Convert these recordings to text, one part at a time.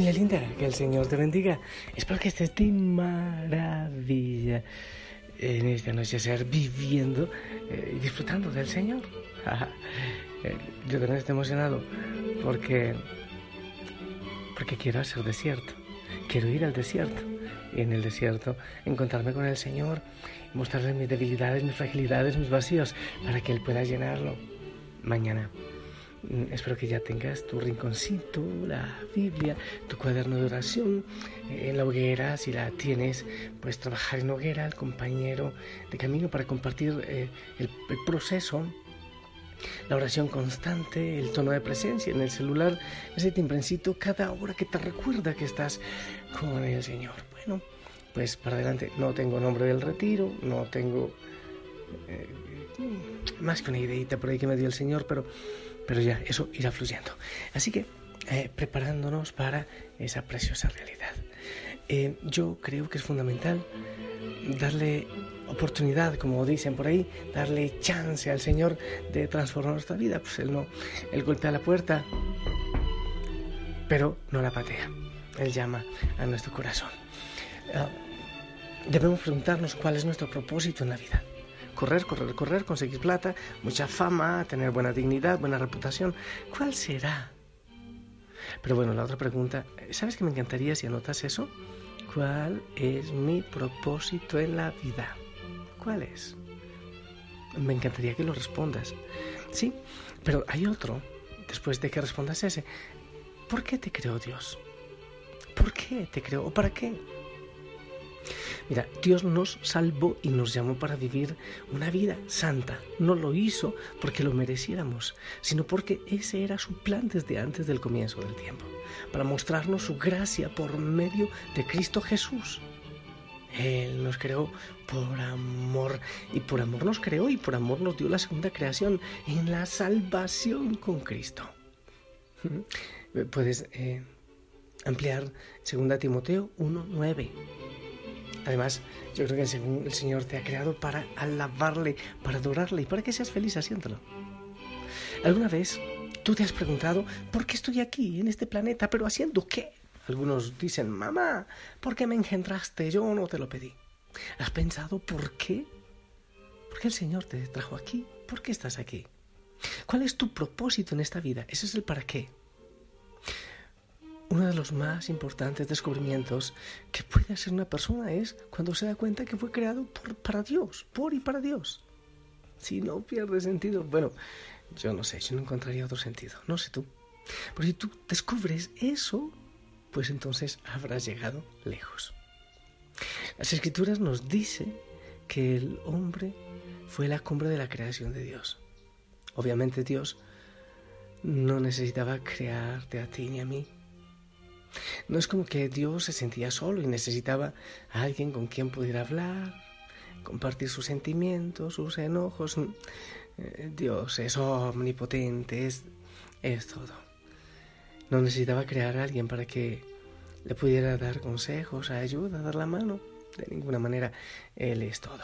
Familia linda, que el Señor te bendiga. Espero que estés de maravilla en esta noche, ser viviendo eh, y disfrutando del Señor. Eh, Yo también estoy emocionado porque, porque quiero hacer desierto. Quiero ir al desierto y en el desierto encontrarme con el Señor, mostrarle mis debilidades, mis fragilidades, mis vacíos, para que Él pueda llenarlo mañana. Mm, Espero que ya tengas tu rinconcito, la Biblia, tu cuaderno de oración eh, en la hoguera, si la tienes, puedes trabajar en hoguera, el compañero de camino para compartir eh, el, el proceso, la oración constante, el tono de presencia en el celular, ese timprencito cada hora que te recuerda que estás con el Señor. Bueno, pues para adelante, no tengo nombre del retiro, no tengo eh, más que una ideita por ahí que me dio el Señor, pero pero ya eso irá fluyendo. Así que eh, preparándonos para esa preciosa realidad. Eh, yo creo que es fundamental darle oportunidad, como dicen por ahí, darle chance al Señor de transformar nuestra vida. Pues Él no, Él golpea la puerta, pero no la patea. Él llama a nuestro corazón. Ah, debemos preguntarnos cuál es nuestro propósito en la vida correr, correr, correr, conseguir plata, mucha fama, tener buena dignidad, buena reputación. ¿Cuál será? Pero bueno, la otra pregunta, ¿sabes que me encantaría si anotas eso? ¿Cuál es mi propósito en la vida? ¿Cuál es? Me encantaría que lo respondas. Sí, pero hay otro, después de que respondas ese. ¿Por qué te creó Dios? ¿Por qué te creó? ¿O para qué? Mira, Dios nos salvó y nos llamó para vivir una vida santa. No lo hizo porque lo mereciéramos, sino porque ese era su plan desde antes del comienzo del tiempo, para mostrarnos su gracia por medio de Cristo Jesús. Él nos creó por amor y por amor nos creó y por amor nos dio la segunda creación en la salvación con Cristo. Puedes eh, ampliar 2 Timoteo 1.9. Además, yo creo que el, el Señor te ha creado para alabarle, para adorarle y para que seas feliz haciéndolo. ¿Alguna vez tú te has preguntado por qué estoy aquí, en este planeta, pero haciendo qué? Algunos dicen, mamá, ¿por qué me engendraste? Yo no te lo pedí. ¿Has pensado por qué? ¿Por qué el Señor te trajo aquí? ¿Por qué estás aquí? ¿Cuál es tu propósito en esta vida? Ese es el para qué. Uno de los más importantes descubrimientos que puede hacer una persona es cuando se da cuenta que fue creado por, para Dios, por y para Dios. Si no pierde sentido, bueno, yo no sé, yo no encontraría otro sentido, no sé tú. Pero si tú descubres eso, pues entonces habrás llegado lejos. Las escrituras nos dicen que el hombre fue la cumbre de la creación de Dios. Obviamente Dios no necesitaba crearte a ti ni a mí. No es como que Dios se sentía solo y necesitaba a alguien con quien pudiera hablar, compartir sus sentimientos, sus enojos. Eh, Dios es omnipotente, es, es todo. No necesitaba crear a alguien para que le pudiera dar consejos, ayuda, dar la mano. De ninguna manera, Él es todo.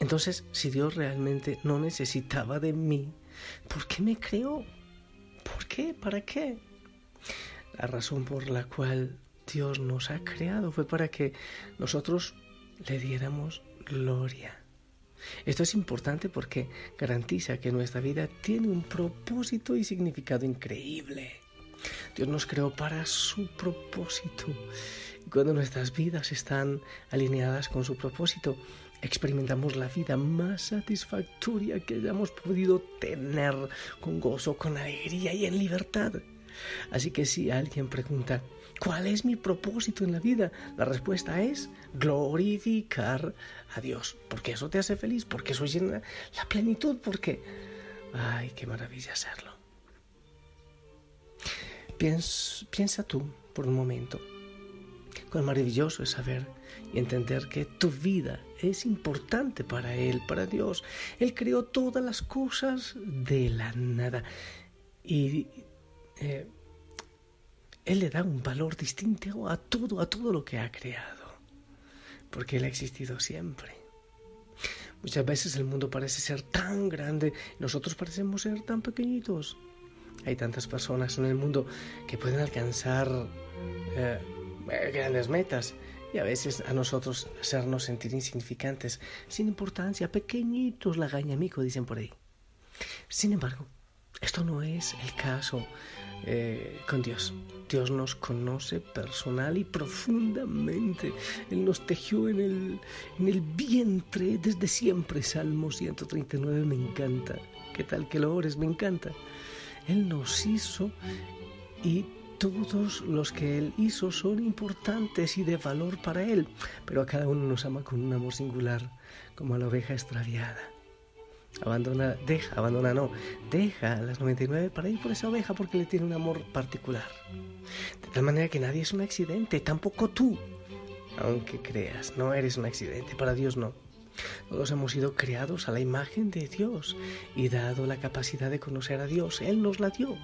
Entonces, si Dios realmente no necesitaba de mí, ¿por qué me creó? ¿Por qué? ¿Para qué? La razón por la cual Dios nos ha creado fue para que nosotros le diéramos gloria. Esto es importante porque garantiza que nuestra vida tiene un propósito y significado increíble. Dios nos creó para su propósito. Cuando nuestras vidas están alineadas con su propósito, experimentamos la vida más satisfactoria que hayamos podido tener con gozo, con alegría y en libertad. Así que si alguien pregunta, ¿cuál es mi propósito en la vida? La respuesta es glorificar a Dios, porque eso te hace feliz, porque eso llena la plenitud, porque... ¡Ay, qué maravilla hacerlo! piensa tú por un momento, cuán maravilloso es saber y entender que tu vida es importante para Él, para Dios. Él creó todas las cosas de la nada y eh, Él le da un valor distinto a todo, a todo lo que ha creado, porque Él ha existido siempre. Muchas veces el mundo parece ser tan grande, nosotros parecemos ser tan pequeñitos. Hay tantas personas en el mundo que pueden alcanzar eh, grandes metas y a veces a nosotros hacernos sentir insignificantes, sin importancia, pequeñitos lagañamico, dicen por ahí. Sin embargo, esto no es el caso eh, con Dios. Dios nos conoce personal y profundamente. Él nos tejió en el, en el vientre desde siempre. Salmo 139 me encanta. ¿Qué tal que lo ores? Me encanta. Él nos hizo y todos los que Él hizo son importantes y de valor para Él, pero a cada uno nos ama con un amor singular, como a la oveja extraviada. Abandona, deja, abandona no, deja las 99 para ir por esa oveja porque le tiene un amor particular. De tal manera que nadie es un accidente, tampoco tú. Aunque creas, no eres un accidente, para Dios no. Todos hemos sido creados a la imagen de Dios y dado la capacidad de conocer a Dios, Él nos la dio.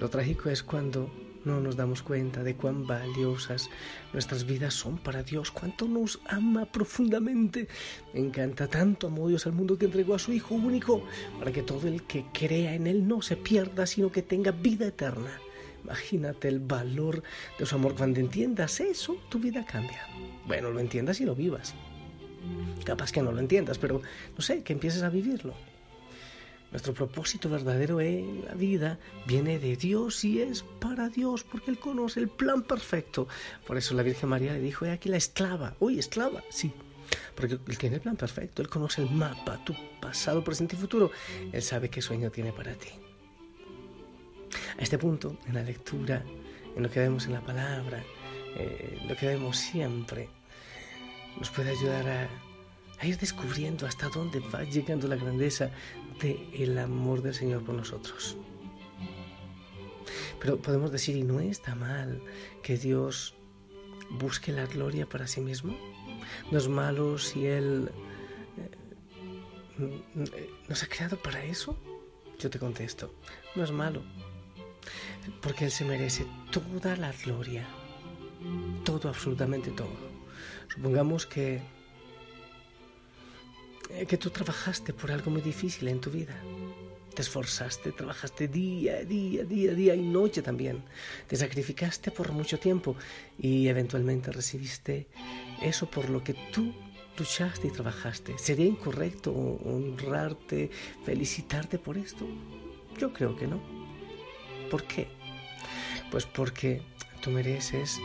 Lo trágico es cuando no nos damos cuenta de cuán valiosas nuestras vidas son para Dios, cuánto nos ama profundamente. Me encanta tanto amó Dios al mundo que entregó a su Hijo único para que todo el que crea en Él no se pierda, sino que tenga vida eterna. Imagínate el valor de su amor. Cuando entiendas eso, tu vida cambia. Bueno, lo entiendas y lo vivas. Capaz que no lo entiendas, pero no sé, que empieces a vivirlo. Nuestro propósito verdadero en la vida viene de Dios y es para Dios, porque Él conoce el plan perfecto. Por eso la Virgen María le dijo, he aquí la esclava. Uy, esclava, sí. Porque Él tiene el plan perfecto, Él conoce el mapa, tu pasado, presente y futuro. Él sabe qué sueño tiene para ti. A este punto, en la lectura, en lo que vemos en la palabra, eh, lo que vemos siempre, nos puede ayudar a a ir descubriendo hasta dónde va llegando la grandeza del el amor del Señor por nosotros. Pero podemos decir, y no está mal, que Dios busque la gloria para sí mismo. No es malo si Él eh, nos ha creado para eso. Yo te contesto, no es malo, porque Él se merece toda la gloria, todo, absolutamente todo. Supongamos que eh, que tú trabajaste por algo muy difícil en tu vida. Te esforzaste, trabajaste día, día, día, día y noche también. Te sacrificaste por mucho tiempo y eventualmente recibiste eso por lo que tú luchaste y trabajaste. ¿Sería incorrecto honrarte, felicitarte por esto? Yo creo que no. ¿Por qué? Pues porque tú mereces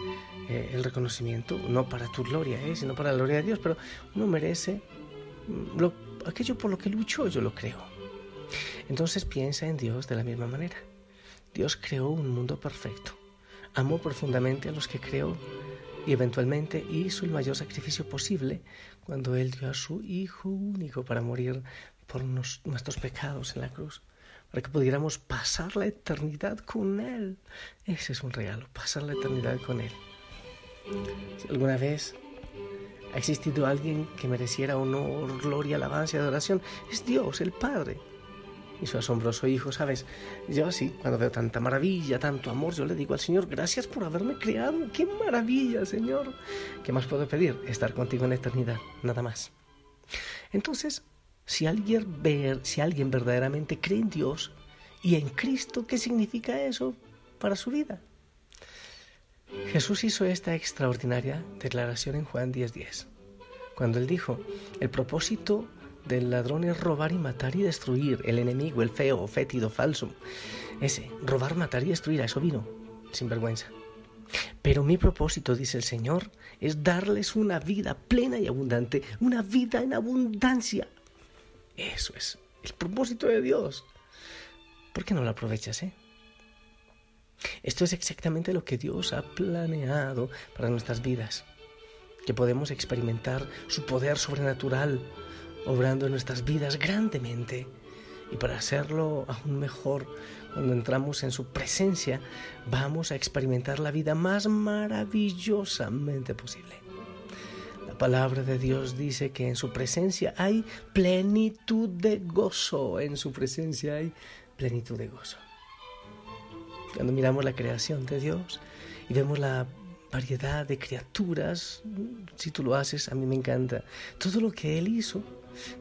eh, el reconocimiento, no para tu gloria, eh, sino para la gloria de Dios, pero uno merece aquello por lo que lucho yo lo creo. Entonces piensa en Dios de la misma manera. Dios creó un mundo perfecto, amó profundamente a los que creó y eventualmente hizo el mayor sacrificio posible cuando Él dio a su Hijo único para morir por nuestros pecados en la cruz, para que pudiéramos pasar la eternidad con Él. Ese es un regalo, pasar la eternidad con Él. Si alguna vez ha existido alguien que mereciera honor, gloria, alabanza y adoración. Es Dios, el Padre. Y su asombroso Hijo, ¿sabes? Yo así, cuando veo tanta maravilla, tanto amor, yo le digo al Señor, gracias por haberme creado. ¡Qué maravilla, Señor! ¿Qué más puedo pedir? Estar contigo en la eternidad, nada más. Entonces, si alguien, si alguien verdaderamente cree en Dios y en Cristo, ¿qué significa eso para su vida? Jesús hizo esta extraordinaria declaración en Juan 10:10, cuando él dijo, el propósito del ladrón es robar y matar y destruir, el enemigo, el feo, fétido, falso. Ese, robar, matar y destruir, a eso vino, sin vergüenza. Pero mi propósito, dice el Señor, es darles una vida plena y abundante, una vida en abundancia. Eso es el propósito de Dios. ¿Por qué no lo aprovechas, eh? Esto es exactamente lo que Dios ha planeado para nuestras vidas, que podemos experimentar su poder sobrenatural obrando en nuestras vidas grandemente y para hacerlo aún mejor, cuando entramos en su presencia, vamos a experimentar la vida más maravillosamente posible. La palabra de Dios dice que en su presencia hay plenitud de gozo, en su presencia hay plenitud de gozo. Cuando miramos la creación de Dios y vemos la variedad de criaturas, si tú lo haces, a mí me encanta. Todo lo que Él hizo,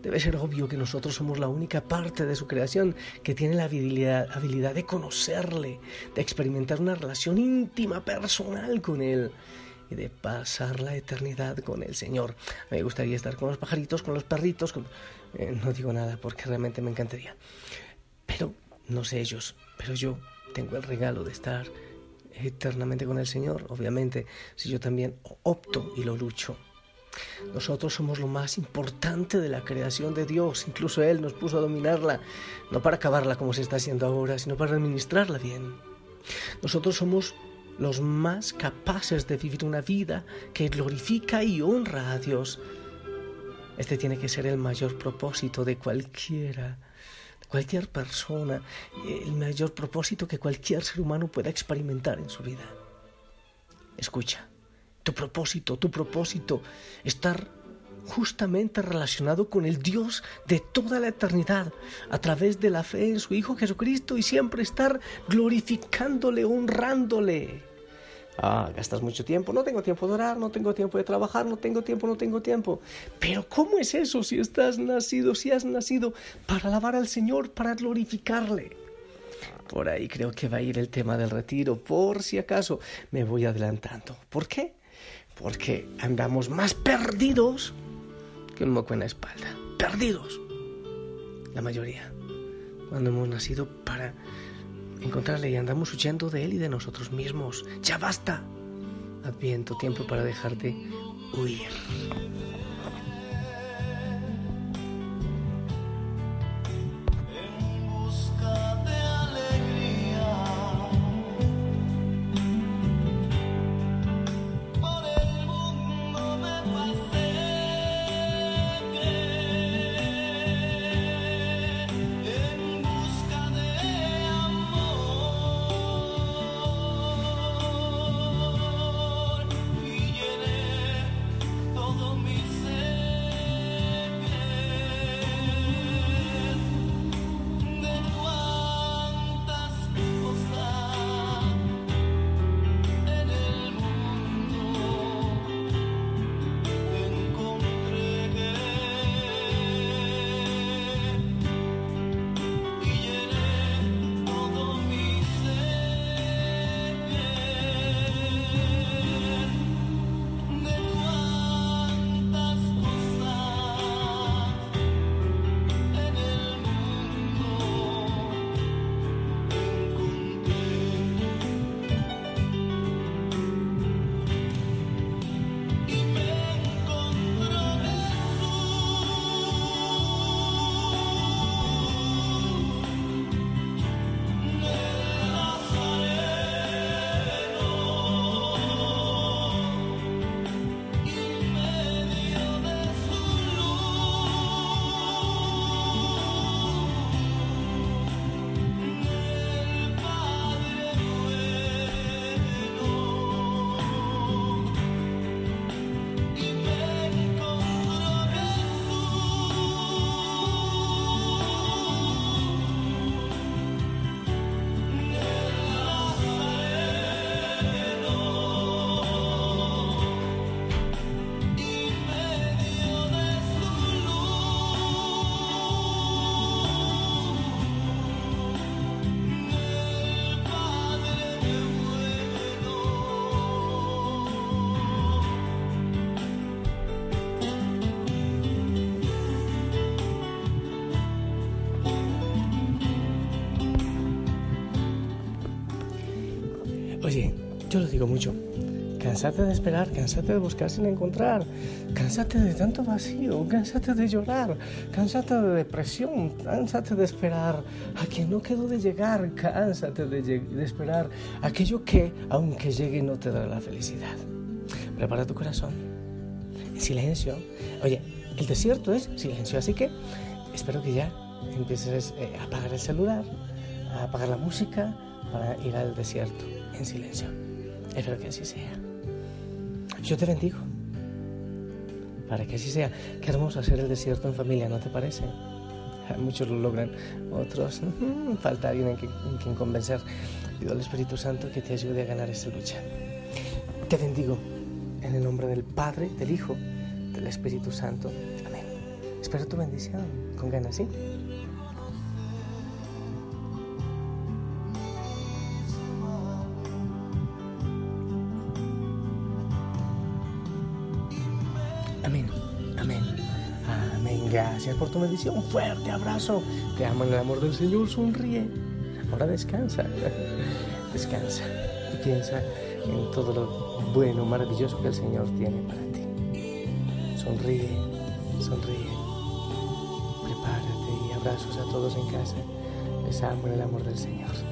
debe ser obvio que nosotros somos la única parte de su creación que tiene la habilidad, habilidad de conocerle, de experimentar una relación íntima, personal con Él y de pasar la eternidad con el Señor. Me gustaría estar con los pajaritos, con los perritos, eh, no digo nada porque realmente me encantaría. Pero no sé ellos, pero yo tengo el regalo de estar eternamente con el Señor, obviamente, si yo también opto y lo lucho. Nosotros somos lo más importante de la creación de Dios, incluso Él nos puso a dominarla, no para acabarla como se está haciendo ahora, sino para administrarla bien. Nosotros somos los más capaces de vivir una vida que glorifica y honra a Dios. Este tiene que ser el mayor propósito de cualquiera cualquier persona, el mayor propósito que cualquier ser humano pueda experimentar en su vida. Escucha, tu propósito, tu propósito, estar justamente relacionado con el Dios de toda la eternidad a través de la fe en su Hijo Jesucristo y siempre estar glorificándole, honrándole. Ah, gastas mucho tiempo, no tengo tiempo de orar, no tengo tiempo de trabajar, no tengo tiempo, no tengo tiempo. Pero ¿cómo es eso si estás nacido, si has nacido para alabar al Señor, para glorificarle? Por ahí creo que va a ir el tema del retiro, por si acaso me voy adelantando. ¿Por qué? Porque andamos más perdidos que un moco en la espalda. Perdidos. La mayoría. Cuando hemos nacido para encontrarle y andamos huyendo de Él y de nosotros mismos. Ya basta. Adviento, tiempo para dejar de huir. Yo lo digo mucho. Cansate de esperar, cansate de buscar sin encontrar, cansate de tanto vacío, cansate de llorar, cansate de depresión, cansate de esperar a quien no quedó de llegar, cansate de, de esperar aquello que, aunque llegue, no te dará la felicidad. Prepara tu corazón en silencio. Oye, el desierto es silencio, así que espero que ya empieces eh, a apagar el celular, a apagar la música para ir al desierto en silencio. Espero que así sea. Yo te bendigo. Para que así sea. Qué hermoso hacer el desierto en familia, ¿no te parece? Muchos lo logran, otros falta alguien en, quien convencer. Pido al Espíritu Santo que te ayude a ganar esta lucha. Te bendigo en el nombre del Padre, del Hijo, del Espíritu Santo. Amén. Espero tu bendición con ganas, ¿sí? Gracias por tu bendición. Fuerte abrazo. Te amo en el amor del Señor. Sonríe. Ahora descansa. Descansa y piensa en todo lo bueno, maravilloso que el Señor tiene para ti. Sonríe, sonríe. Prepárate y abrazos a todos en casa. Les amo en el amor del Señor.